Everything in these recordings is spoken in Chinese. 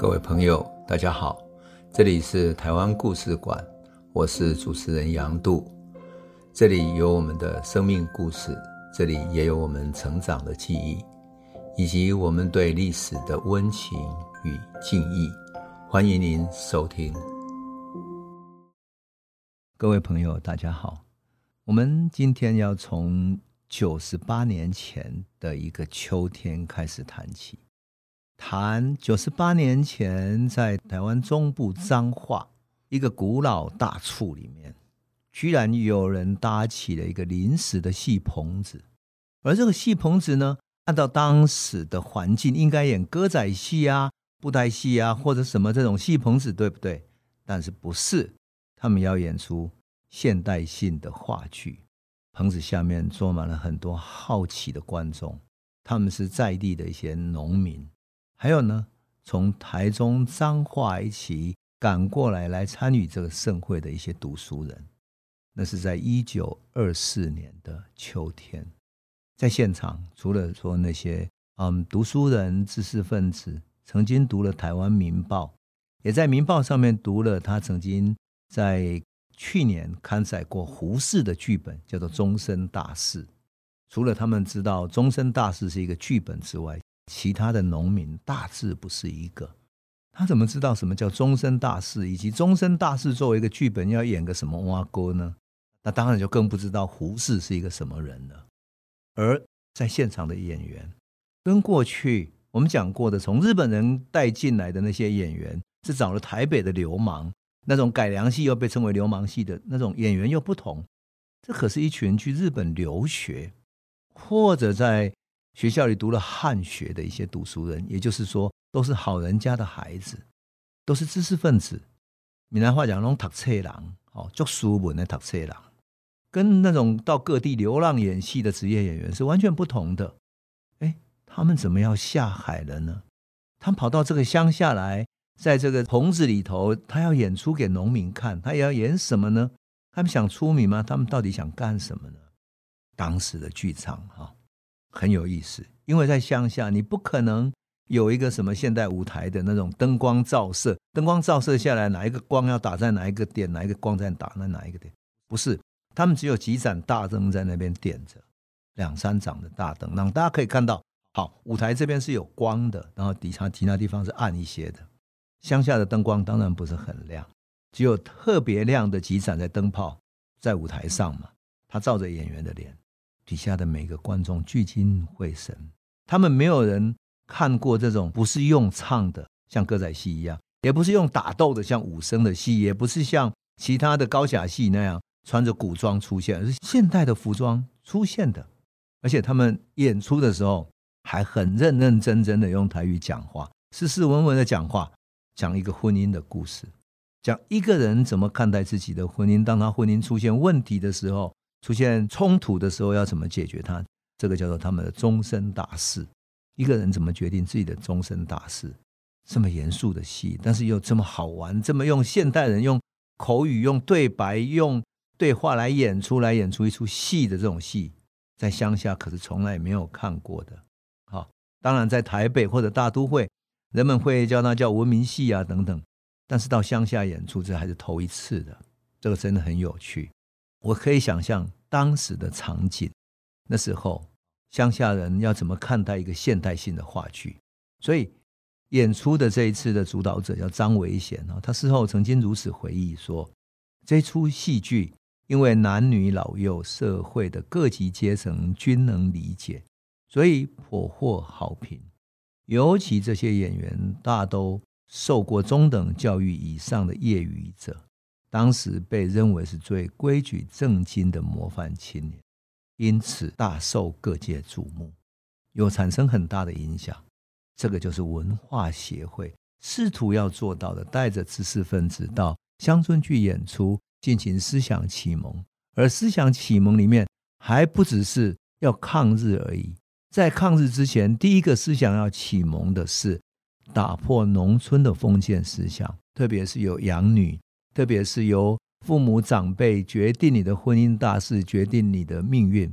各位朋友，大家好，这里是台湾故事馆，我是主持人杨度，这里有我们的生命故事，这里也有我们成长的记忆，以及我们对历史的温情与敬意。欢迎您收听。各位朋友，大家好，我们今天要从九十八年前的一个秋天开始谈起。谈九十八年前，在台湾中部彰化一个古老大厝里面，居然有人搭起了一个临时的戏棚子。而这个戏棚子呢，按照当时的环境，应该演歌仔戏啊、布袋戏啊，或者什么这种戏棚子，对不对？但是不是？他们要演出现代性的话剧，棚子下面坐满了很多好奇的观众，他们是在地的一些农民。还有呢，从台中彰化一起赶过来来参与这个盛会的一些读书人，那是在一九二四年的秋天，在现场除了说那些嗯读书人、知识分子，曾经读了《台湾民报》，也在《民报》上面读了他曾经在去年刊载过胡适的剧本，叫做《终身大事》。除了他们知道《终身大事》是一个剧本之外，其他的农民大致不是一个，他怎么知道什么叫终身大事，以及终身大事作为一个剧本要演个什么挖沟呢？那当然就更不知道胡适是一个什么人了。而在现场的演员，跟过去我们讲过的从日本人带进来的那些演员，是找了台北的流氓，那种改良戏又被称为流氓戏的那种演员又不同。这可是一群去日本留学，或者在。学校里读了汉学的一些读书人，也就是说，都是好人家的孩子，都是知识分子。闽南话讲，那种读册人，哦，做书本的读册人，跟那种到各地流浪演戏的职业演员是完全不同的。哎，他们怎么要下海了呢？他们跑到这个乡下来，在这个棚子里头，他要演出给农民看，他也要演什么呢？他们想出名吗？他们到底想干什么呢？当时的剧场，哈。很有意思，因为在乡下，你不可能有一个什么现代舞台的那种灯光照射，灯光照射下来，哪一个光要打在哪一个点，哪一个光在打在哪一个点，不是，他们只有几盏大灯在那边点着，两三盏的大灯，让大家可以看到，好，舞台这边是有光的，然后底下其他地方是暗一些的。乡下的灯光当然不是很亮，只有特别亮的几盏在灯泡在舞台上嘛，它照着演员的脸。底下的每个观众聚精会神，他们没有人看过这种不是用唱的，像歌仔戏一样，也不是用打斗的，像武生的戏，也不是像其他的高甲戏那样穿着古装出现，而是现代的服装出现的。而且他们演出的时候还很认认真真的用台语讲话，斯斯文文的讲话，讲一个婚姻的故事，讲一个人怎么看待自己的婚姻，当他婚姻出现问题的时候。出现冲突的时候要怎么解决它？这个叫做他们的终身大事。一个人怎么决定自己的终身大事？这么严肃的戏，但是又这么好玩，这么用现代人用口语、用对白、用对话来演出来演出一出戏的这种戏，在乡下可是从来没有看过的。好，当然在台北或者大都会，人们会叫它叫文明戏啊等等，但是到乡下演出这还是头一次的，这个真的很有趣。我可以想象当时的场景，那时候乡下人要怎么看待一个现代性的话剧？所以演出的这一次的主导者叫张维贤啊，他事后曾经如此回忆说：这出戏剧因为男女老幼、社会的各级阶层均能理解，所以颇获好评。尤其这些演员大都受过中等教育以上的业余者。当时被认为是最规矩正经的模范青年，因此大受各界瞩目，有产生很大的影响。这个就是文化协会试图要做到的，带着知识分子到乡村去演出，进行思想启蒙。而思想启蒙里面还不只是要抗日而已，在抗日之前，第一个思想要启蒙的是打破农村的封建思想，特别是有养女。特别是由父母长辈决定你的婚姻大事，决定你的命运，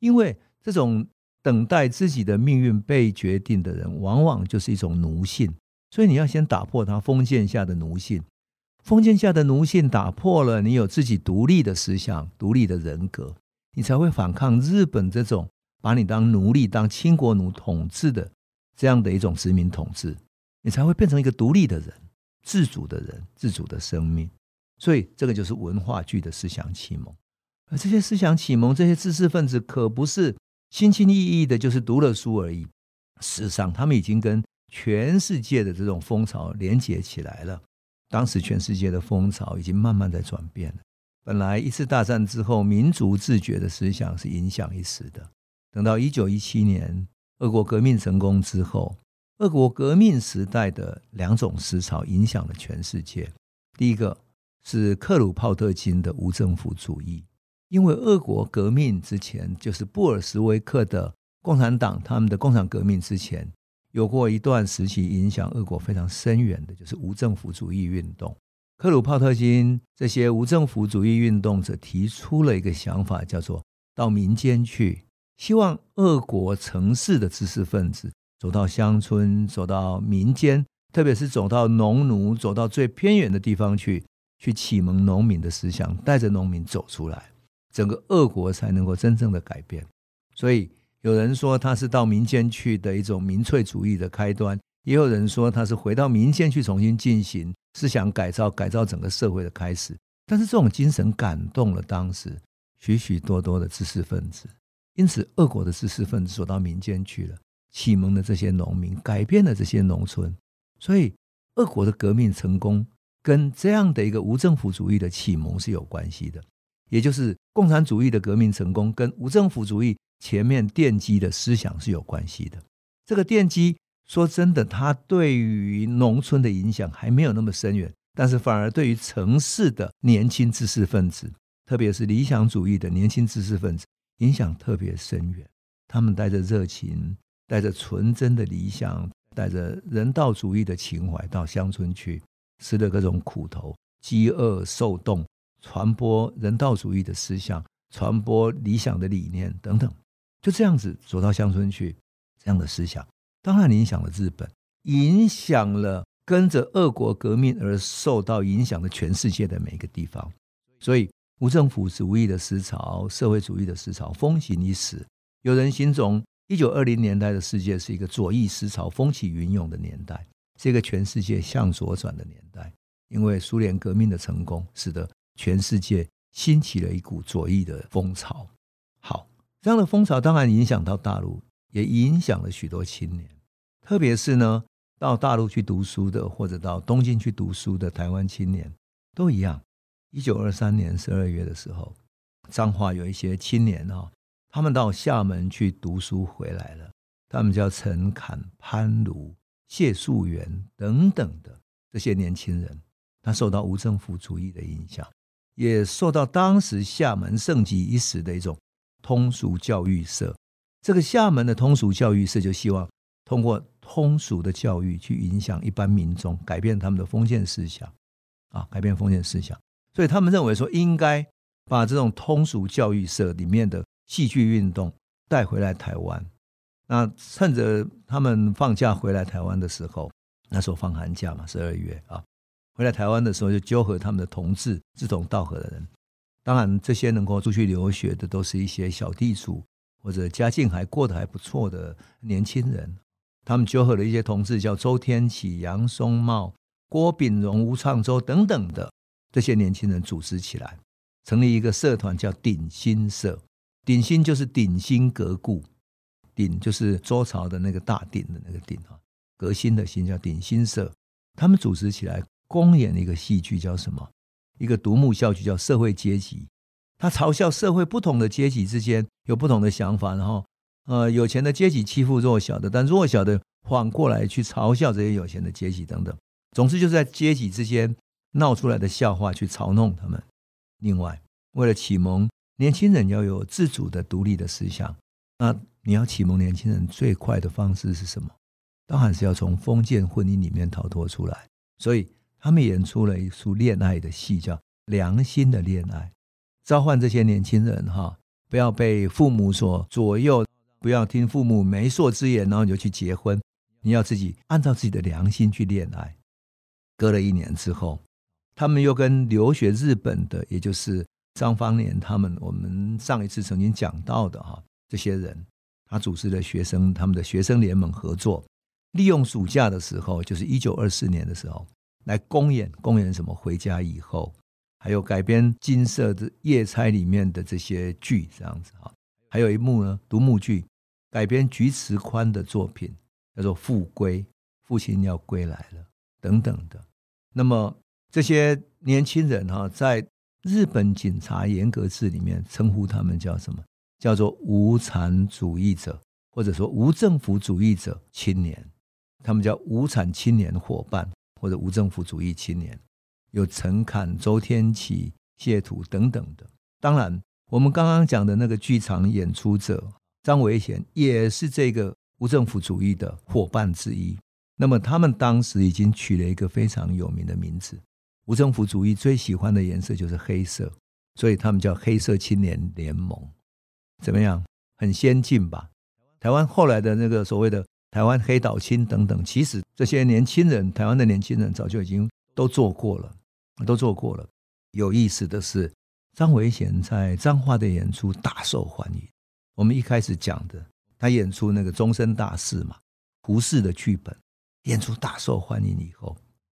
因为这种等待自己的命运被决定的人，往往就是一种奴性，所以你要先打破他封建下的奴性，封建下的奴性打破了，你有自己独立的思想、独立的人格，你才会反抗日本这种把你当奴隶、当亲国奴统治的这样的一种殖民统治，你才会变成一个独立的人、自主的人、自主的生命。所以，这个就是文化剧的思想启蒙。而这些思想启蒙，这些知识分子可不是轻轻易易的，就是读了书而已。事实上，他们已经跟全世界的这种风潮连接起来了。当时全世界的风潮已经慢慢在转变了。本来一次大战之后，民族自觉的思想是影响一时的。等到一九一七年，俄国革命成功之后，俄国革命时代的两种思潮影响了全世界。第一个是克鲁泡特金的无政府主义，因为俄国革命之前就是布尔什维克的共产党，他们的共产革命之前。有过一段时期影响俄国非常深远的，就是无政府主义运动。克鲁泡特金这些无政府主义运动者提出了一个想法，叫做到民间去，希望俄国城市的知识分子走到乡村，走到民间，特别是走到农奴，走到最偏远的地方去，去启蒙农民的思想，带着农民走出来，整个俄国才能够真正的改变。所以。有人说他是到民间去的一种民粹主义的开端，也有人说他是回到民间去重新进行思想改造、改造整个社会的开始。但是这种精神感动了当时许许多多的知识分子，因此俄国的知识分子走到民间去了，启蒙了这些农民，改变了这些农村。所以，俄国的革命成功跟这样的一个无政府主义的启蒙是有关系的，也就是共产主义的革命成功跟无政府主义。前面奠基的思想是有关系的。这个奠基，说真的，它对于农村的影响还没有那么深远，但是反而对于城市的年轻知识分子，特别是理想主义的年轻知识分子，影响特别深远。他们带着热情，带着纯真的理想，带着人道主义的情怀到乡村去，吃了各种苦头，饥饿受冻，传播人道主义的思想，传播理想的理念等等。就这样子走到乡村去，这样的思想当然影响了日本，影响了跟着俄国革命而受到影响的全世界的每一个地方。所以，无政府主义的思潮、社会主义的思潮风行一时。有人形容一九二零年代的世界是一个左翼思潮风起云涌的年代，是一个全世界向左转的年代。因为苏联革命的成功，使得全世界兴起了一股左翼的风潮。好。这样的风潮当然影响到大陆，也影响了许多青年，特别是呢，到大陆去读书的，或者到东京去读书的台湾青年，都一样。一九二三年十二月的时候，彰化有一些青年啊，他们到厦门去读书回来了，他们叫陈侃、潘如、谢素元等等的这些年轻人，他受到无政府主义的影响，也受到当时厦门盛极一时的一种。通俗教育社，这个厦门的通俗教育社就希望通过通俗的教育去影响一般民众，改变他们的封建思想，啊，改变封建思想。所以他们认为说，应该把这种通俗教育社里面的戏剧运动带回来台湾。那趁着他们放假回来台湾的时候，那时候放寒假嘛，十二月啊，回来台湾的时候就纠合他们的同志、志同道合的人。当然，这些能够出去留学的，都是一些小地主或者家境还过得还不错的年轻人。他们纠合了一些同志，叫周天启、杨松茂、郭炳荣、吴创周等等的这些年轻人组织起来，成立一个社团，叫鼎新社。鼎新就是鼎新革故，鼎就是周朝的那个大鼎的那个鼎啊，革新的新叫鼎新社。他们组织起来，公演一个戏剧，叫什么？一个独幕笑剧叫《社会阶级》，他嘲笑社会不同的阶级之间有不同的想法，然后，呃，有钱的阶级欺负弱小的，但弱小的反过来去嘲笑这些有钱的阶级等等。总之就是在阶级之间闹出来的笑话去嘲弄他们。另外，为了启蒙年轻人要有自主的独立的思想，那你要启蒙年轻人最快的方式是什么？当然是要从封建婚姻里面逃脱出来。所以。他们演出了一出恋爱的戏，叫《良心的恋爱》，召唤这些年轻人哈，不要被父母所左右，不要听父母媒妁之言，然后你就去结婚，你要自己按照自己的良心去恋爱。隔了一年之后，他们又跟留学日本的，也就是张方年他们，我们上一次曾经讲到的哈，这些人，他组织的学生，他们的学生联盟合作，利用暑假的时候，就是一九二四年的时候，来公演公演什么？回家以后，还有改编金色的夜叉里面的这些剧，这样子哈。还有一幕呢，独幕剧改编菊池宽的作品，叫做《复归》，父亲要归来了等等的。那么这些年轻人哈，在日本警察严格制里面称呼他们叫什么？叫做无产主义者，或者说无政府主义者青年。他们叫无产青年伙伴，或者无政府主义青年。有陈侃、周天启、谢土等等的。当然，我们刚刚讲的那个剧场演出者张维贤，也是这个无政府主义的伙伴之一。那么他们当时已经取了一个非常有名的名字，无政府主义最喜欢的颜色就是黑色，所以他们叫黑色青年联盟。怎么样？很先进吧？台湾后来的那个所谓的台湾黑岛青等等，其实这些年轻人，台湾的年轻人早就已经都做过了，都做过了。有意思的是，张维贤在彰化的演出大受欢迎。我们一开始讲的，他演出那个终身大事嘛，胡适的剧本。演出大受欢迎以后，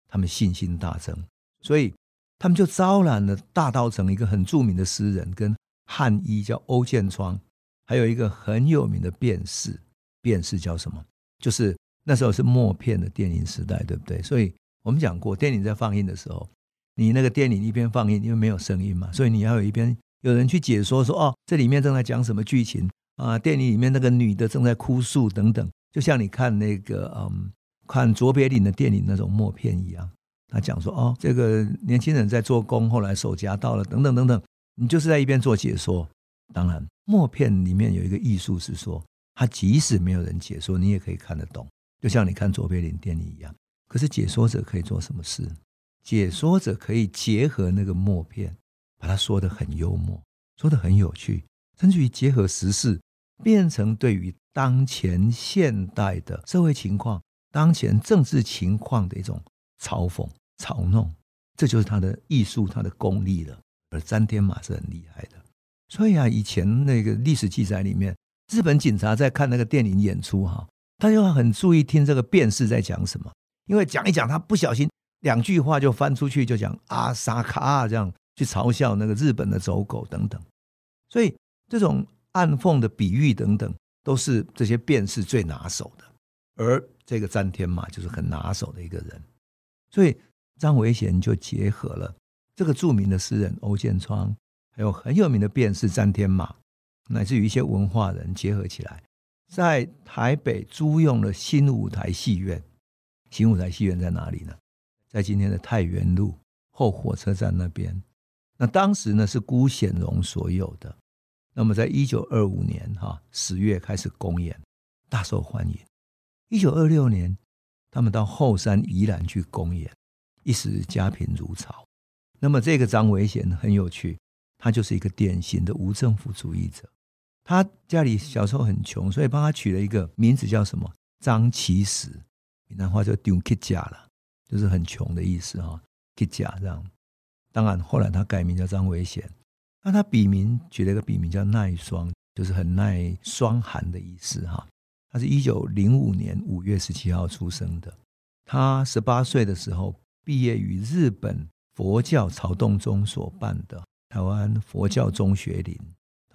他们信心大增，所以他们就招揽了大稻埕一个很著名的诗人跟汉医叫欧建窗，还有一个很有名的辩士，辩士叫什么？就是那时候是默片的电影时代，对不对？所以我们讲过，电影在放映的时候，你那个电影一边放映，因为没有声音嘛，所以你要有一边有人去解说说，哦，这里面正在讲什么剧情啊？电影里面那个女的正在哭诉等等，就像你看那个嗯。看卓别林的电影那种默片一样，他讲说哦，这个年轻人在做工，后来手夹到了，等等等等，你就是在一边做解说。当然，默片里面有一个艺术是说，他即使没有人解说，你也可以看得懂，就像你看卓别林电影一样。可是解说者可以做什么事？解说者可以结合那个默片，把它说得很幽默，说得很有趣，甚至于结合时事，变成对于当前现代的社会情况。当前政治情况的一种嘲讽、嘲弄，这就是他的艺术、他的功力了。而詹天马是很厉害的，所以啊，以前那个历史记载里面，日本警察在看那个电影演出哈，他就很注意听这个辩士在讲什么，因为讲一讲，他不小心两句话就翻出去，就讲啊萨卡啊这样去嘲笑那个日本的走狗等等，所以这种暗讽的比喻等等，都是这些辩士最拿手的，而。这个詹天马就是很拿手的一个人，所以张维贤就结合了这个著名的诗人欧建窗，还有很有名的辩士詹天马，乃至于一些文化人结合起来，在台北租用了新舞台戏院。新舞台戏院在哪里呢？在今天的太原路后火车站那边。那当时呢是辜显荣所有的。那么在一九二五年哈十月开始公演，大受欢迎。一九二六年，他们到后山宜兰去公演，一时家贫如潮。那么这个张维贤很有趣，他就是一个典型的无政府主义者。他家里小时候很穷，所以帮他取了一个名字叫什么？张其实，闽南话叫丢乞家了，就是很穷的意思哈，乞家这样。当然后来他改名叫张维贤，那他笔名取了一个笔名叫耐霜，就是很耐霜寒的意思哈。他是一九零五年五月十七号出生的。他十八岁的时候毕业于日本佛教曹洞中所办的台湾佛教中学林。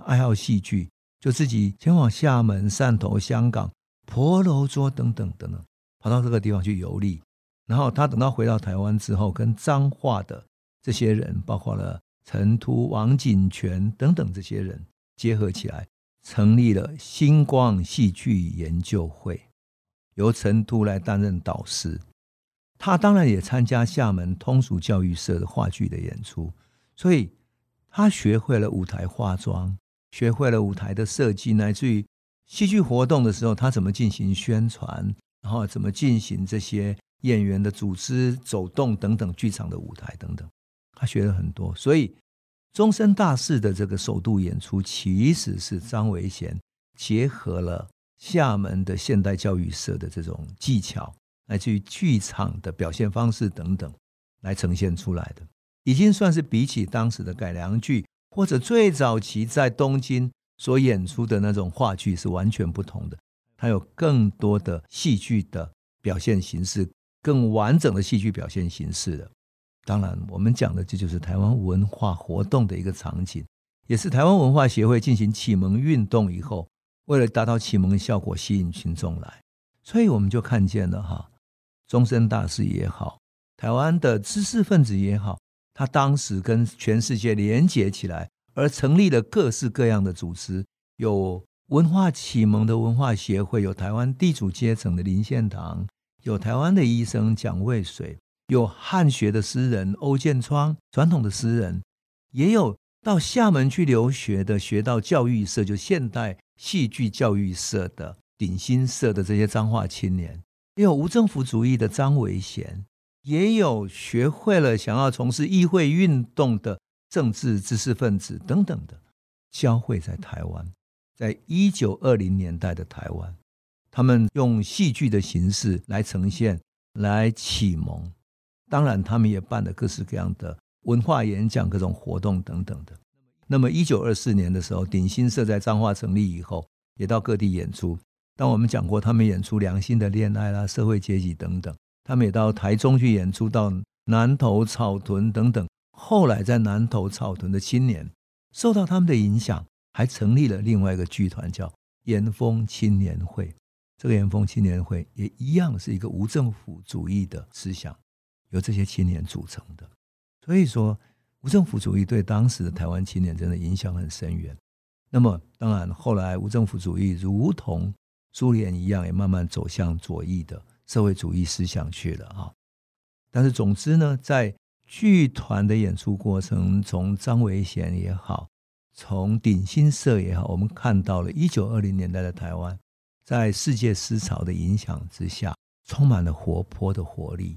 爱好戏剧，就自己前往厦门、汕头、香港、婆罗洲等等等等，跑到这个地方去游历。然后他等到回到台湾之后，跟彰化的这些人，包括了陈突、王景泉等等这些人结合起来。成立了星光戏剧研究会，由陈突来担任导师。他当然也参加厦门通俗教育社的话剧的演出，所以他学会了舞台化妆，学会了舞台的设计，乃至于戏剧活动的时候，他怎么进行宣传，然后怎么进行这些演员的组织走动等等，剧场的舞台等等，他学了很多，所以。终身大事的这个首度演出，其实是张维贤结合了厦门的现代教育社的这种技巧，来自于剧场的表现方式等等，来呈现出来的，已经算是比起当时的改良剧或者最早期在东京所演出的那种话剧是完全不同的。它有更多的戏剧的表现形式，更完整的戏剧表现形式的。当然，我们讲的这就是台湾文化活动的一个场景。也是台湾文化协会进行启蒙运动以后，为了达到启蒙的效果，吸引群众来，所以我们就看见了哈，终身大事也好，台湾的知识分子也好，他当时跟全世界连结起来，而成立了各式各样的组织，有文化启蒙的文化协会，有台湾地主阶层的林献堂，有台湾的医生蒋渭水，有汉学的诗人欧建窗，传统的诗人，也有。到厦门去留学的，学到教育社，就现代戏剧教育社的鼎新社的这些彰化青年，有无政府主义的张维贤，也有学会了想要从事议会运动的政治知识分子等等的，交汇在台湾，在一九二零年代的台湾，他们用戏剧的形式来呈现，来启蒙，当然他们也办了各式各样的。文化演讲、各种活动等等的。那么，一九二四年的时候，鼎新社在彰化成立以后，也到各地演出。当我们讲过，他们演出《良心的恋爱》啦、社会阶级等等。他们也到台中去演出，到南投草屯等等。后来在南投草屯的青年受到他们的影响，还成立了另外一个剧团，叫延丰青年会。这个延丰青年会也一样是一个无政府主义的思想，由这些青年组成的。所以说，无政府主义对当时的台湾青年真的影响很深远。那么，当然后来无政府主义如同苏联一样，也慢慢走向左翼的社会主义思想去了啊。但是，总之呢，在剧团的演出过程，从张维贤也好，从鼎新社也好，我们看到了一九二零年代的台湾，在世界思潮的影响之下，充满了活泼的活力。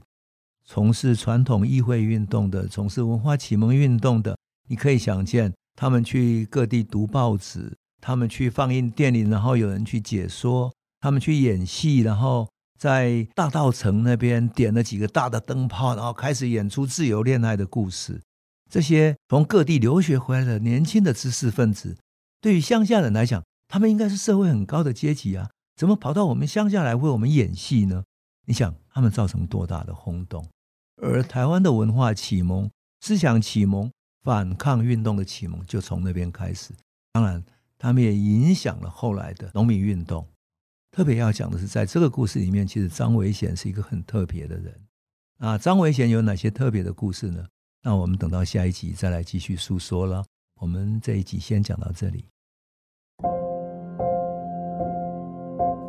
从事传统议会运动的，从事文化启蒙运动的，你可以想见，他们去各地读报纸，他们去放映电影，然后有人去解说，他们去演戏，然后在大道城那边点了几个大的灯泡，然后开始演出自由恋爱的故事。这些从各地留学回来的年轻的知识分子，对于乡下人来讲，他们应该是社会很高的阶级啊，怎么跑到我们乡下来为我们演戏呢？你想，他们造成多大的轰动？而台湾的文化启蒙、思想启蒙、反抗运动的启蒙就从那边开始。当然，他们也影响了后来的农民运动。特别要讲的是，在这个故事里面，其实张维贤是一个很特别的人。啊，张维贤有哪些特别的故事呢？那我们等到下一集再来继续诉说了。我们这一集先讲到这里。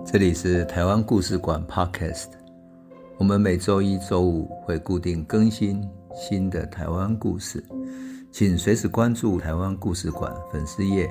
这里是台湾故事馆 Podcast。我们每周一、周五会固定更新新的台湾故事，请随时关注台湾故事馆粉丝页，